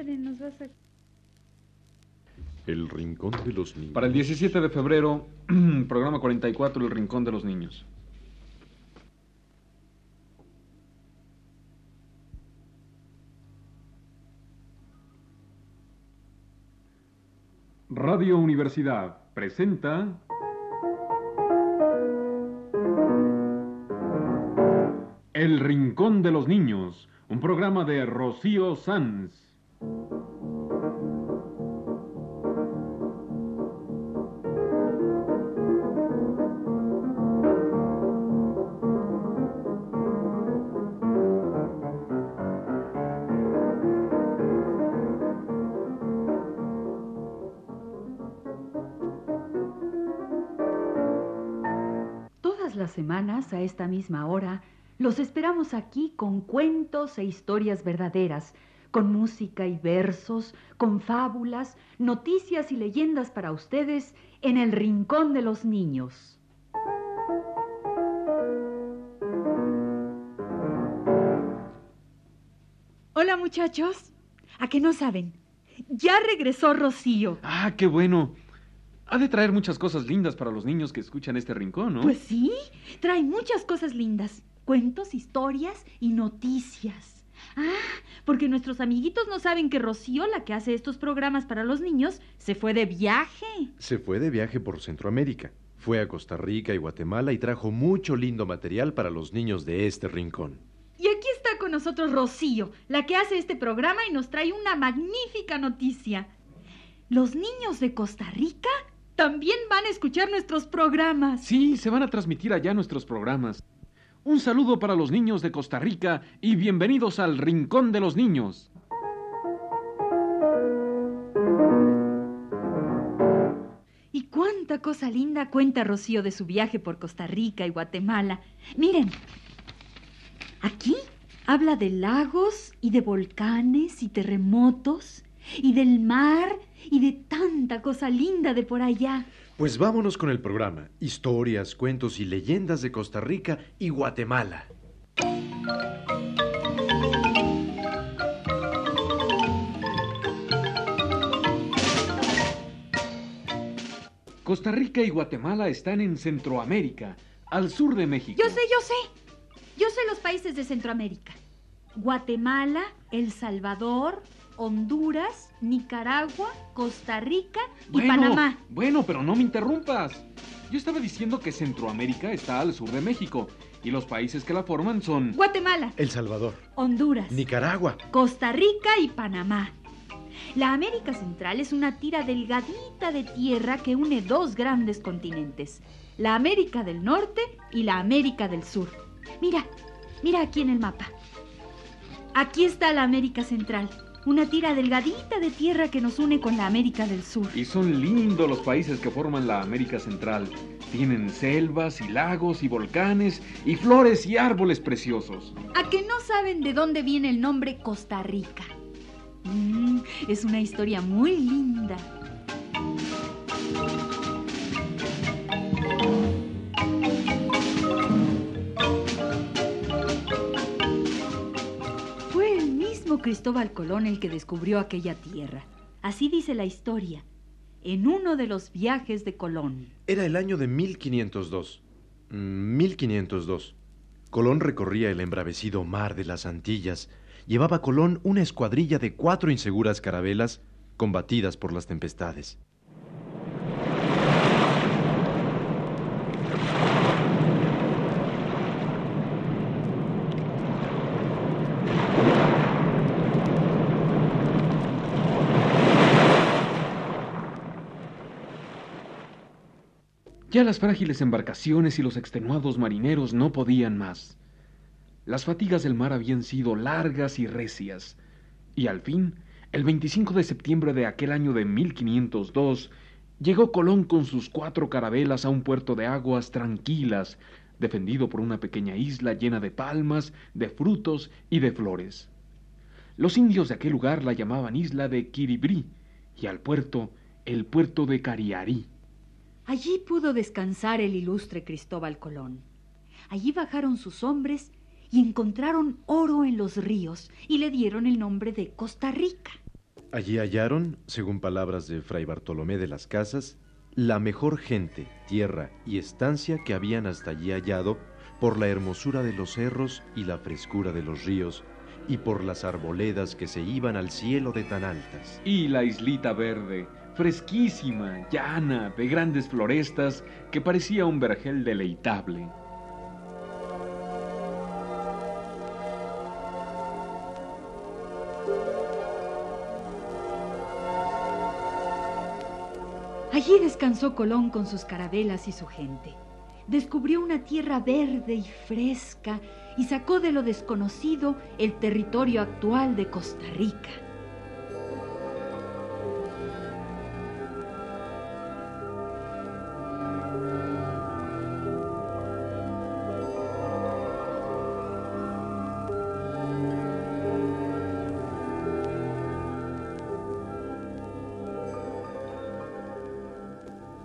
padre, nos vas a... El Rincón de los Niños. Para el 17 de febrero, programa 44, El Rincón de los Niños. Radio Universidad presenta... El Rincón de los Niños, un programa de Rocío Sanz. Semanas, a esta misma hora, los esperamos aquí con cuentos e historias verdaderas, con música y versos, con fábulas, noticias y leyendas para ustedes en el Rincón de los Niños. Hola muchachos, ¿a qué no saben? Ya regresó Rocío. Ah, qué bueno. Ha de traer muchas cosas lindas para los niños que escuchan este rincón, ¿no? Pues sí, trae muchas cosas lindas, cuentos, historias y noticias. Ah, porque nuestros amiguitos no saben que Rocío, la que hace estos programas para los niños, se fue de viaje. Se fue de viaje por Centroamérica. Fue a Costa Rica y Guatemala y trajo mucho lindo material para los niños de este rincón. Y aquí está con nosotros Rocío, la que hace este programa y nos trae una magnífica noticia. Los niños de Costa Rica también van a escuchar nuestros programas. Sí, se van a transmitir allá nuestros programas. Un saludo para los niños de Costa Rica y bienvenidos al Rincón de los Niños. Y cuánta cosa linda cuenta Rocío de su viaje por Costa Rica y Guatemala. Miren, aquí habla de lagos y de volcanes y terremotos y del mar y de tanta cosa linda de por allá. Pues vámonos con el programa. Historias, cuentos y leyendas de Costa Rica y Guatemala. Costa Rica y Guatemala están en Centroamérica, al sur de México. Yo sé, yo sé. Yo sé los países de Centroamérica. Guatemala, El Salvador, Honduras, Nicaragua, Costa Rica y Bueno, Panamá. Bueno, pero no me interrumpas. Yo estaba diciendo que Centroamérica está al sur de México y los países que la forman son... Guatemala, El Salvador, Honduras, Nicaragua, Costa Rica y Panamá. La América Central es una tira delgadita de tierra que une dos grandes continentes, la América del Norte y la América del Sur. Mira, mira aquí en el mapa. Aquí está la América Central, una tira delgadita de tierra que nos une con la América del Sur. Y son lindos los países que forman la América Central. Tienen selvas y lagos y volcanes y flores y árboles preciosos. ¿A que no saben de dónde viene el nombre Costa Rica? Mm, es una historia muy linda. Cristóbal Colón el que descubrió aquella tierra. Así dice la historia. En uno de los viajes de Colón. Era el año de 1502. Mm, 1502. Colón recorría el embravecido mar de las Antillas. Llevaba Colón una escuadrilla de cuatro inseguras carabelas combatidas por las tempestades. Ya las frágiles embarcaciones y los extenuados marineros no podían más. Las fatigas del mar habían sido largas y recias, y al fin, el 25 de septiembre de aquel año de 1502, llegó Colón con sus cuatro carabelas a un puerto de aguas tranquilas, defendido por una pequeña isla llena de palmas, de frutos y de flores. Los indios de aquel lugar la llamaban isla de Kiribrí, y al puerto, el puerto de Cariarí. Allí pudo descansar el ilustre Cristóbal Colón. Allí bajaron sus hombres y encontraron oro en los ríos y le dieron el nombre de Costa Rica. Allí hallaron, según palabras de Fray Bartolomé de las Casas, la mejor gente, tierra y estancia que habían hasta allí hallado por la hermosura de los cerros y la frescura de los ríos, y por las arboledas que se iban al cielo de tan altas. Y la islita verde, fresquísima, llana, de grandes florestas, que parecía un vergel deleitable. Allí descansó Colón con sus carabelas y su gente. Descubrió una tierra verde y fresca y sacó de lo desconocido el territorio actual de Costa Rica.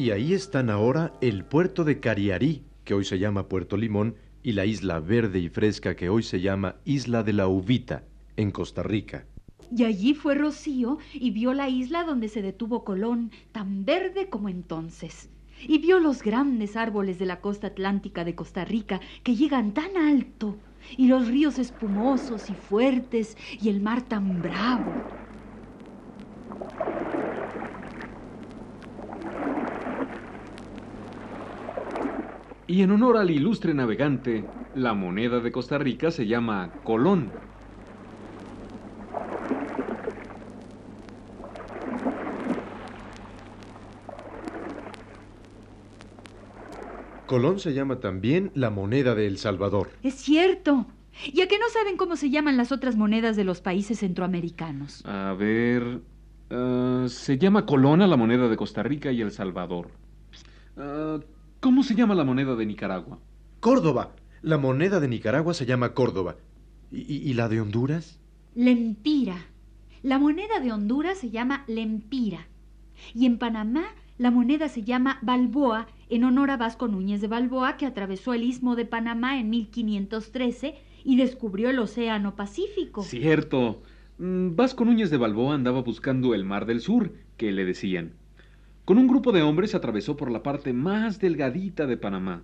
Y ahí están ahora el puerto de Cariarí, que hoy se llama Puerto Limón, y la isla verde y fresca que hoy se llama Isla de la Uvita, en Costa Rica. Y allí fue Rocío y vio la isla donde se detuvo Colón, tan verde como entonces. Y vio los grandes árboles de la costa atlántica de Costa Rica que llegan tan alto, y los ríos espumosos y fuertes, y el mar tan bravo. Y en honor al ilustre navegante, la moneda de Costa Rica se llama colón. Colón se llama también la moneda de El Salvador. Es cierto. ¿Y a qué no saben cómo se llaman las otras monedas de los países centroamericanos? A ver... ah, se llama colón a la moneda de Costa Rica y El Salvador. Ah, ¿Cómo se llama la moneda de Nicaragua? Córdoba. La moneda de Nicaragua se llama Córdoba. ¿Y, la de Honduras? Lempira. La moneda de Honduras se llama lempira. Y en Panamá la moneda se llama Balboa en honor a Vasco Núñez de Balboa que atravesó el istmo de Panamá en 1513 y descubrió el Océano Pacífico. Cierto. Mm, Vasco Núñez de Balboa andaba buscando el Mar del Sur, que le decían. Con un grupo de hombres atravesó por la parte más delgadita de Panamá.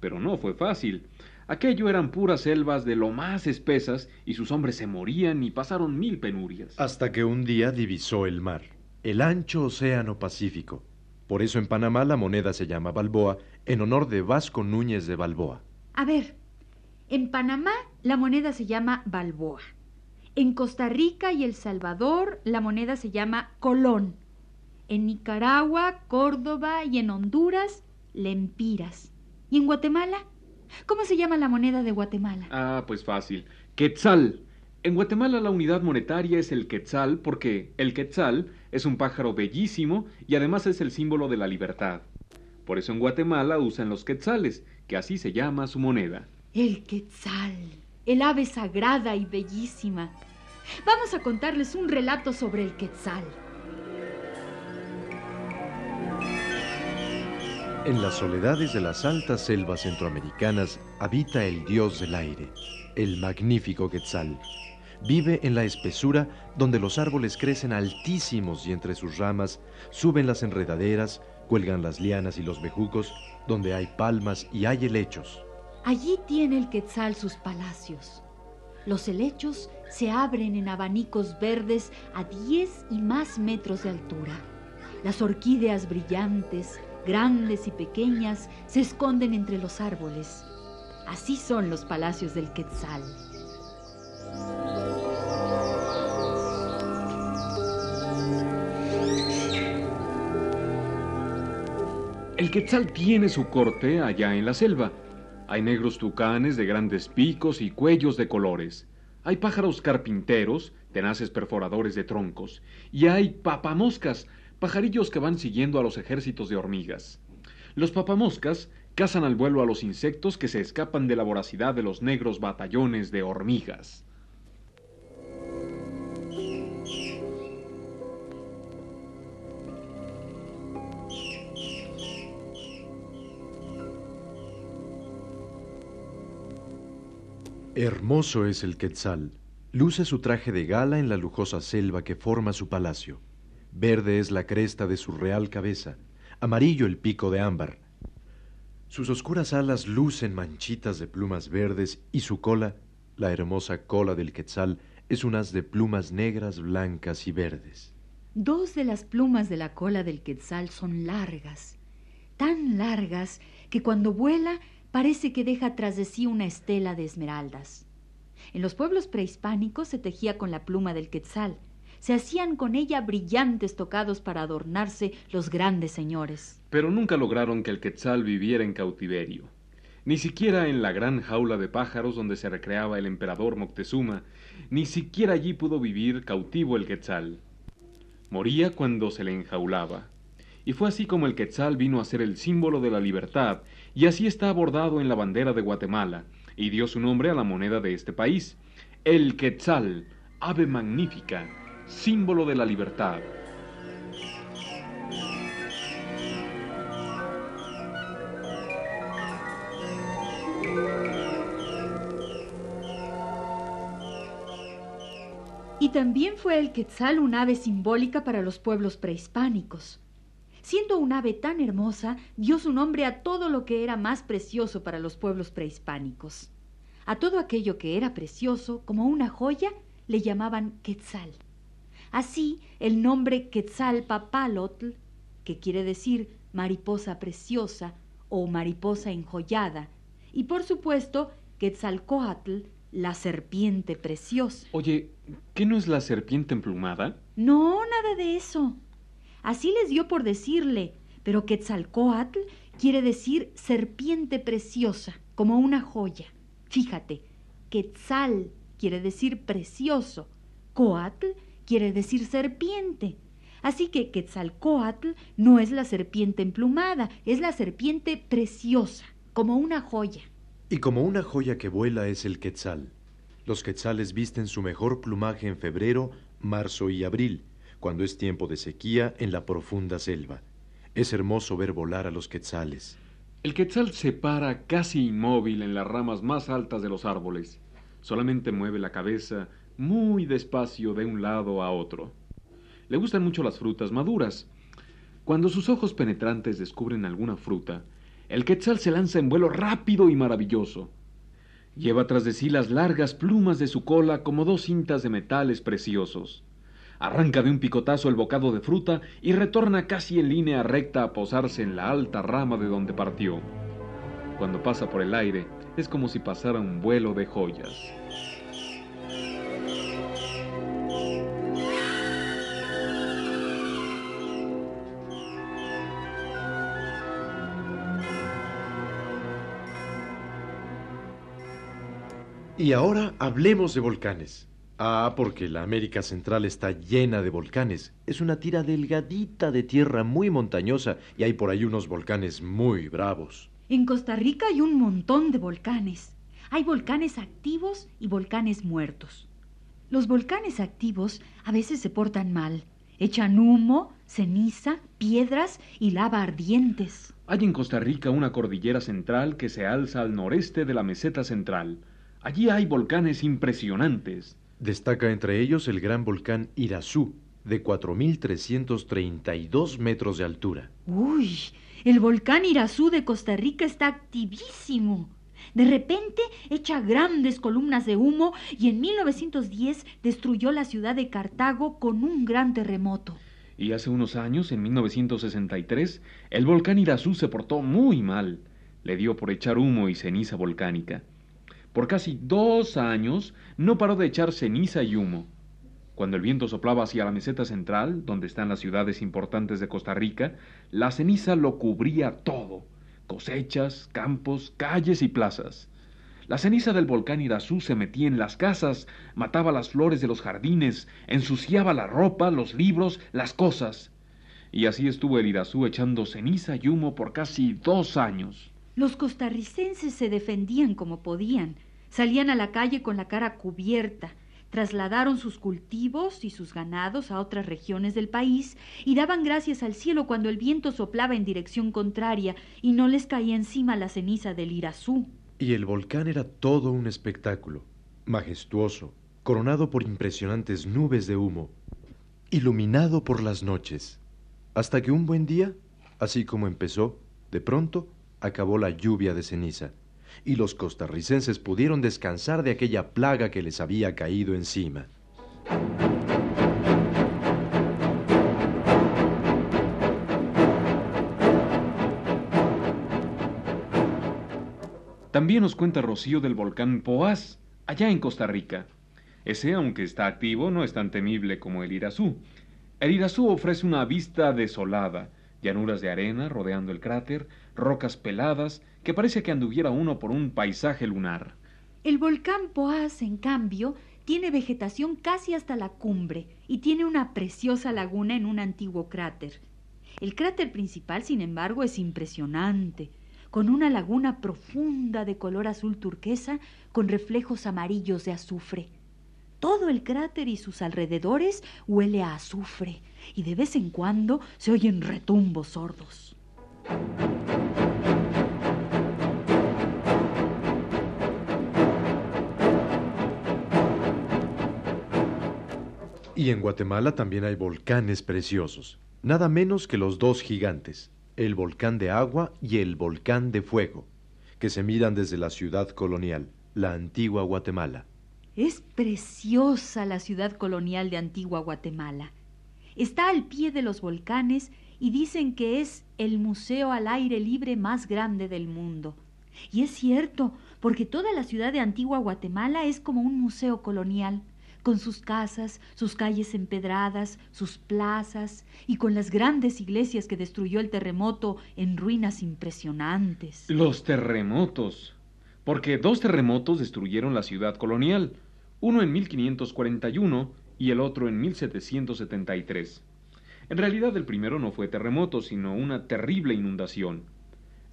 Pero no fue fácil. Aquello eran puras selvas de lo más espesas y sus hombres se morían y pasaron mil penurias. Hasta que un día divisó el mar, el ancho océano Pacífico. Por eso en Panamá la moneda se llama Balboa, en honor de Vasco Núñez de Balboa. A ver, en Panamá la moneda se llama Balboa. En Costa Rica y El Salvador la moneda se llama Colón. En Nicaragua, Córdoba y en Honduras, Lempiras. ¿Y en Guatemala? ¿Cómo se llama la moneda de Guatemala? Ah, pues fácil. Quetzal. En Guatemala la unidad monetaria es el quetzal porque el quetzal es un pájaro bellísimo y además es el símbolo de la libertad. Por eso en Guatemala usan los quetzales, que así se llama su moneda. El quetzal, el ave sagrada y bellísima. Vamos a contarles un relato sobre el quetzal. En las soledades de las altas selvas centroamericanas habita el dios del aire, el magnífico Quetzal. Vive en la espesura donde los árboles crecen altísimos y entre sus ramas suben las enredaderas, cuelgan las lianas y los bejucos, donde hay palmas y hay helechos. Allí tiene el quetzal sus palacios. Los helechos se abren en abanicos verdes a 10 y más metros de altura. Las orquídeas brillantes, grandes y pequeñas, se esconden entre los árboles. Así son los palacios del quetzal. El quetzal tiene su corte allá en la selva. Hay negros tucanes de grandes picos y cuellos de colores. Hay pájaros carpinteros, tenaces perforadores de troncos. Y hay papamoscas, pajarillos que van siguiendo a los ejércitos de hormigas. Los papamoscas cazan al vuelo a los insectos que se escapan de la voracidad de los negros batallones de hormigas. Hermoso es el Quetzal, Luce su traje de gala en la lujosa selva que forma su palacio. Verde es la cresta de su real cabeza, amarillo el pico de ámbar. Sus oscuras alas lucen manchitas de plumas verdes y su cola, la hermosa cola del quetzal, es unas de plumas negras, blancas y verdes. Dos de las plumas de la cola del quetzal son largas, tan largas que cuando vuela parece que deja tras de sí una estela de esmeraldas. En los pueblos prehispánicos se tejía con la pluma del quetzal. Se hacían con ella brillantes tocados para adornarse los grandes señores. Pero nunca lograron que el quetzal viviera en cautiverio. Ni siquiera en la gran jaula de pájaros donde se recreaba el emperador Moctezuma, ni siquiera allí pudo vivir cautivo el quetzal. Moría cuando se le enjaulaba. Y fue así como el quetzal vino a ser el símbolo de la libertad, y así está abordado en la bandera de Guatemala, y dio su nombre a la moneda de este país, el quetzal, ave magnífica, símbolo de la libertad. Y también fue el quetzal un ave simbólica para los pueblos prehispánicos. Siendo un ave tan hermosa, dio su nombre a todo lo que era más precioso para los pueblos prehispánicos. A todo aquello que era precioso, como una joya, le llamaban quetzal. Así, el nombre Quetzalpapalotl, que quiere decir mariposa preciosa o mariposa enjollada, y por supuesto Quetzalcoatl, la serpiente preciosa. Oye, ¿qué no es la serpiente emplumada? No, nada de eso. Así les dio por decirle, pero Quetzalcoatl quiere decir serpiente preciosa, como una joya. Fíjate, Quetzal quiere decir precioso, Coatl quiere decir serpiente. Así que Quetzalcoatl no es la serpiente emplumada, es la serpiente preciosa, como una joya. Y como una joya que vuela es el quetzal. Los quetzales visten su mejor plumaje en febrero, marzo y abril, cuando es tiempo de sequía en la profunda selva. Es hermoso ver volar a los quetzales. El quetzal se para casi inmóvil en las ramas más altas de los árboles. Solamente mueve la cabeza muy despacio de un lado a otro. Le gustan mucho las frutas maduras. Cuando sus ojos penetrantes descubren alguna fruta, el quetzal se lanza en vuelo rápido y maravilloso. Lleva tras de sí las largas plumas de su cola como dos cintas de metales preciosos arranca de un picotazo el bocado de fruta y retorna casi en línea recta a posarse en la alta rama de donde partió. Cuando pasa por el aire, es como si pasara un vuelo de joyas. Y ahora hablemos de volcanes. Ah, porque la América Central está llena de volcanes. Es una tira delgadita de tierra muy montañosa y hay por ahí unos volcanes muy bravos. En Costa Rica hay un montón de volcanes. Hay volcanes activos y volcanes muertos. Los volcanes activos a veces se portan mal. Echan humo, ceniza, piedras y lava ardientes. Hay en Costa Rica una cordillera central que se alza al noreste de la meseta central. Allí hay volcanes impresionantes. Destaca entre ellos el gran volcán Irazú, de 4.332 metros de altura. Uy, el volcán Irazú de Costa Rica está activísimo. De repente echa grandes columnas de humo y en 1910 destruyó la ciudad de Cartago con un gran terremoto. Y hace unos años, en 1963, el volcán Irazú se portó muy mal. Le dio por echar humo y ceniza volcánica. Por casi dos años no paró de echar ceniza y humo. Cuando el viento soplaba hacia la meseta central, donde están las ciudades importantes de Costa Rica, la ceniza lo cubría todo, cosechas, campos, calles y plazas. La ceniza del volcán Irazú se metía en las casas, mataba las flores de los jardines, ensuciaba la ropa, los libros, las cosas. Y así estuvo el Irazú echando ceniza y humo por casi dos años. Los costarricenses se defendían como podían. Salían a la calle con la cara cubierta, trasladaron sus cultivos y sus ganados a otras regiones del país y daban gracias al cielo cuando el viento soplaba en dirección contraria y no les caía encima la ceniza del Irazú. Y el volcán era todo un espectáculo, majestuoso, coronado por impresionantes nubes de humo, iluminado por las noches, hasta que un buen día, así como empezó, de pronto acabó la lluvia de ceniza, y los costarricenses pudieron descansar de aquella plaga que les había caído encima. También nos cuenta Rocío del volcán Poás, allá en Costa Rica. Ese, aunque está activo, no es tan temible como el Irazú. El Irazú ofrece una vista desolada, llanuras de arena rodeando el cráter, rocas peladas, que parece que anduviera uno por un paisaje lunar. El volcán Poás, en cambio, tiene vegetación casi hasta la cumbre y tiene una preciosa laguna en un antiguo cráter. El cráter principal, sin embargo, es impresionante con una laguna profunda de color azul turquesa con reflejos amarillos de azufre. Todo el cráter y sus alrededores huele a azufre y de vez en cuando se oyen retumbos sordos. Y en Guatemala también hay volcanes preciosos, nada menos que los dos gigantes, el volcán de agua y el volcán de fuego, que se miran desde la ciudad colonial, la antigua Guatemala. Es preciosa la ciudad colonial de antigua Guatemala. Está al pie de los volcanes y dicen que es el museo al aire libre más grande del mundo. Y es cierto, porque toda la ciudad de antigua Guatemala es como un museo colonial con sus casas, sus calles empedradas, sus plazas y con las grandes iglesias que destruyó el terremoto en ruinas impresionantes. Los terremotos. Porque dos terremotos destruyeron la ciudad colonial, uno en 1541 y el otro en 1773. En realidad el primero no fue terremoto, sino una terrible inundación.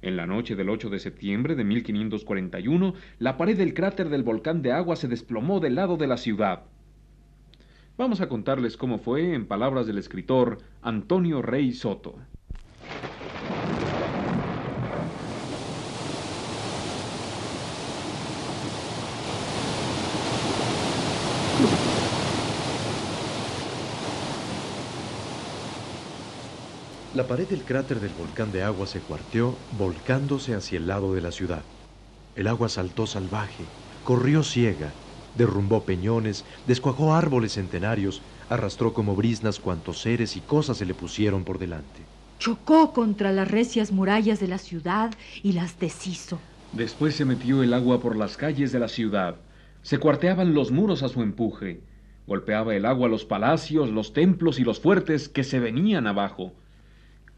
En la noche del 8 de septiembre de 1541, la pared del cráter del volcán de agua se desplomó del lado de la ciudad. Vamos a contarles cómo fue en palabras del escritor Antonio Rey Soto. La pared del cráter del volcán de agua se cuarteó, volcándose hacia el lado de la ciudad. El agua saltó salvaje, corrió ciega, derrumbó peñones, descuajó árboles centenarios, arrastró como brisnas cuantos seres y cosas se le pusieron por delante. Chocó contra las recias murallas de la ciudad y las deshizo. Después se metió el agua por las calles de la ciudad. Se cuarteaban los muros a su empuje. Golpeaba el agua los palacios, los templos y los fuertes que se venían abajo.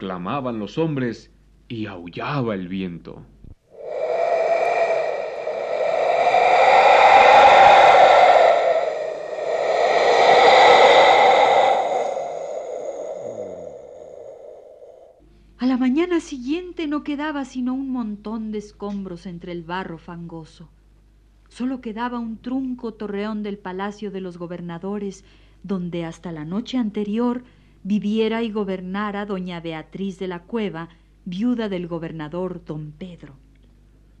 Clamaban los hombres y aullaba el viento. mañana siguiente no quedaba sino un montón de escombros entre el barro fangoso. Solo quedaba un trunco torreón del palacio de los gobernadores, donde hasta la noche anterior viviera y gobernara doña Beatriz de la Cueva, viuda del gobernador don Pedro.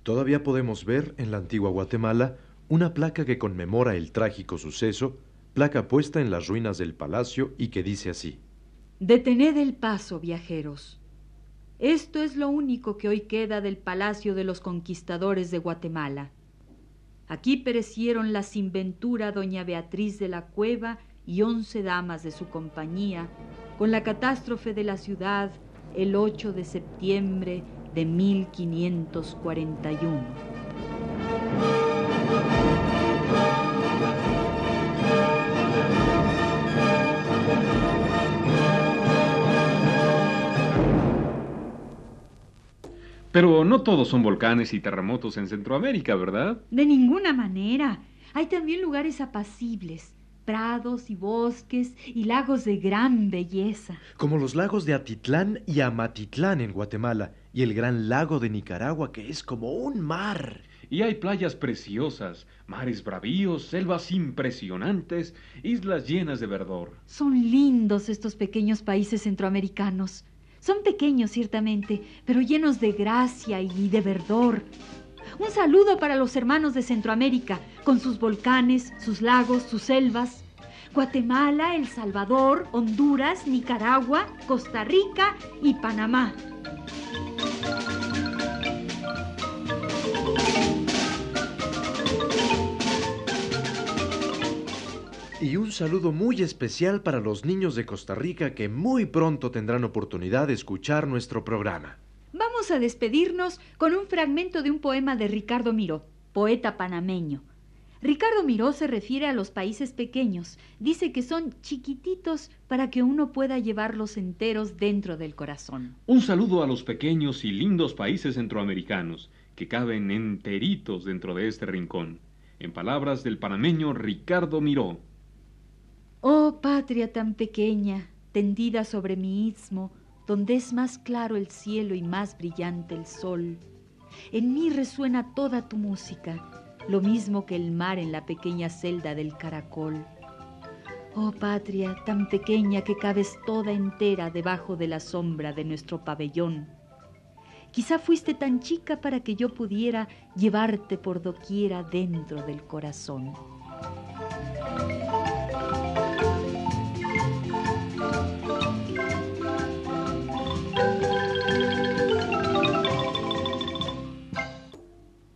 Todavía podemos ver en la antigua Guatemala una placa que conmemora el trágico suceso, placa puesta en las ruinas del palacio y que dice así. Detened el paso, viajeros. Esto es lo único que hoy queda del palacio de los conquistadores de Guatemala. Aquí perecieron la sinventura doña Beatriz de la Cueva y once damas de su compañía, con la catástrofe de la ciudad el 8 de septiembre de 1541. Pero no todos son volcanes y terremotos en Centroamérica, ¿verdad? De ninguna manera. Hay también lugares apacibles, prados y bosques y lagos de gran belleza. Como los lagos de Atitlán y Amatitlán en Guatemala y el gran lago de Nicaragua que es como un mar. Y hay playas preciosas, mares bravíos, selvas impresionantes, islas llenas de verdor. Son lindos estos pequeños países centroamericanos. Son pequeños, ciertamente, pero llenos de gracia y de verdor. Un saludo para los hermanos de Centroamérica, con sus volcanes, sus lagos, sus selvas. Guatemala, El Salvador, Honduras, Nicaragua, Costa Rica y Panamá. Y un saludo muy especial para los niños de Costa Rica que muy pronto tendrán oportunidad de escuchar nuestro programa. Vamos a despedirnos con un fragmento de un poema de Ricardo Miró, poeta panameño. Ricardo Miró se refiere a los países pequeños. Dice que son chiquititos para que uno pueda llevarlos enteros dentro del corazón. Un saludo a los pequeños y lindos países centroamericanos que caben enteritos dentro de este rincón. En palabras del panameño Ricardo Miró. Oh patria tan pequeña, tendida sobre mi istmo, donde es más claro el cielo y más brillante el sol. En mí resuena toda tu música, lo mismo que el mar en la pequeña celda del caracol. Oh patria tan pequeña que cabes toda entera debajo de la sombra de nuestro pabellón. Quizá fuiste tan chica para que yo pudiera llevarte por doquiera dentro del corazón.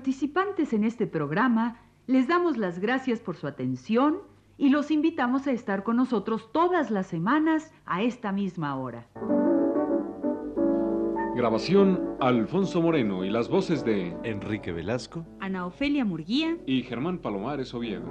Participantes en este programa les damos las gracias por su atención y los invitamos a estar con nosotros todas las semanas a esta misma hora. Grabación Alfonso Moreno y las voces de Enrique Velasco. Ana Ofelia Murguía. y Germán Palomares Oviedo.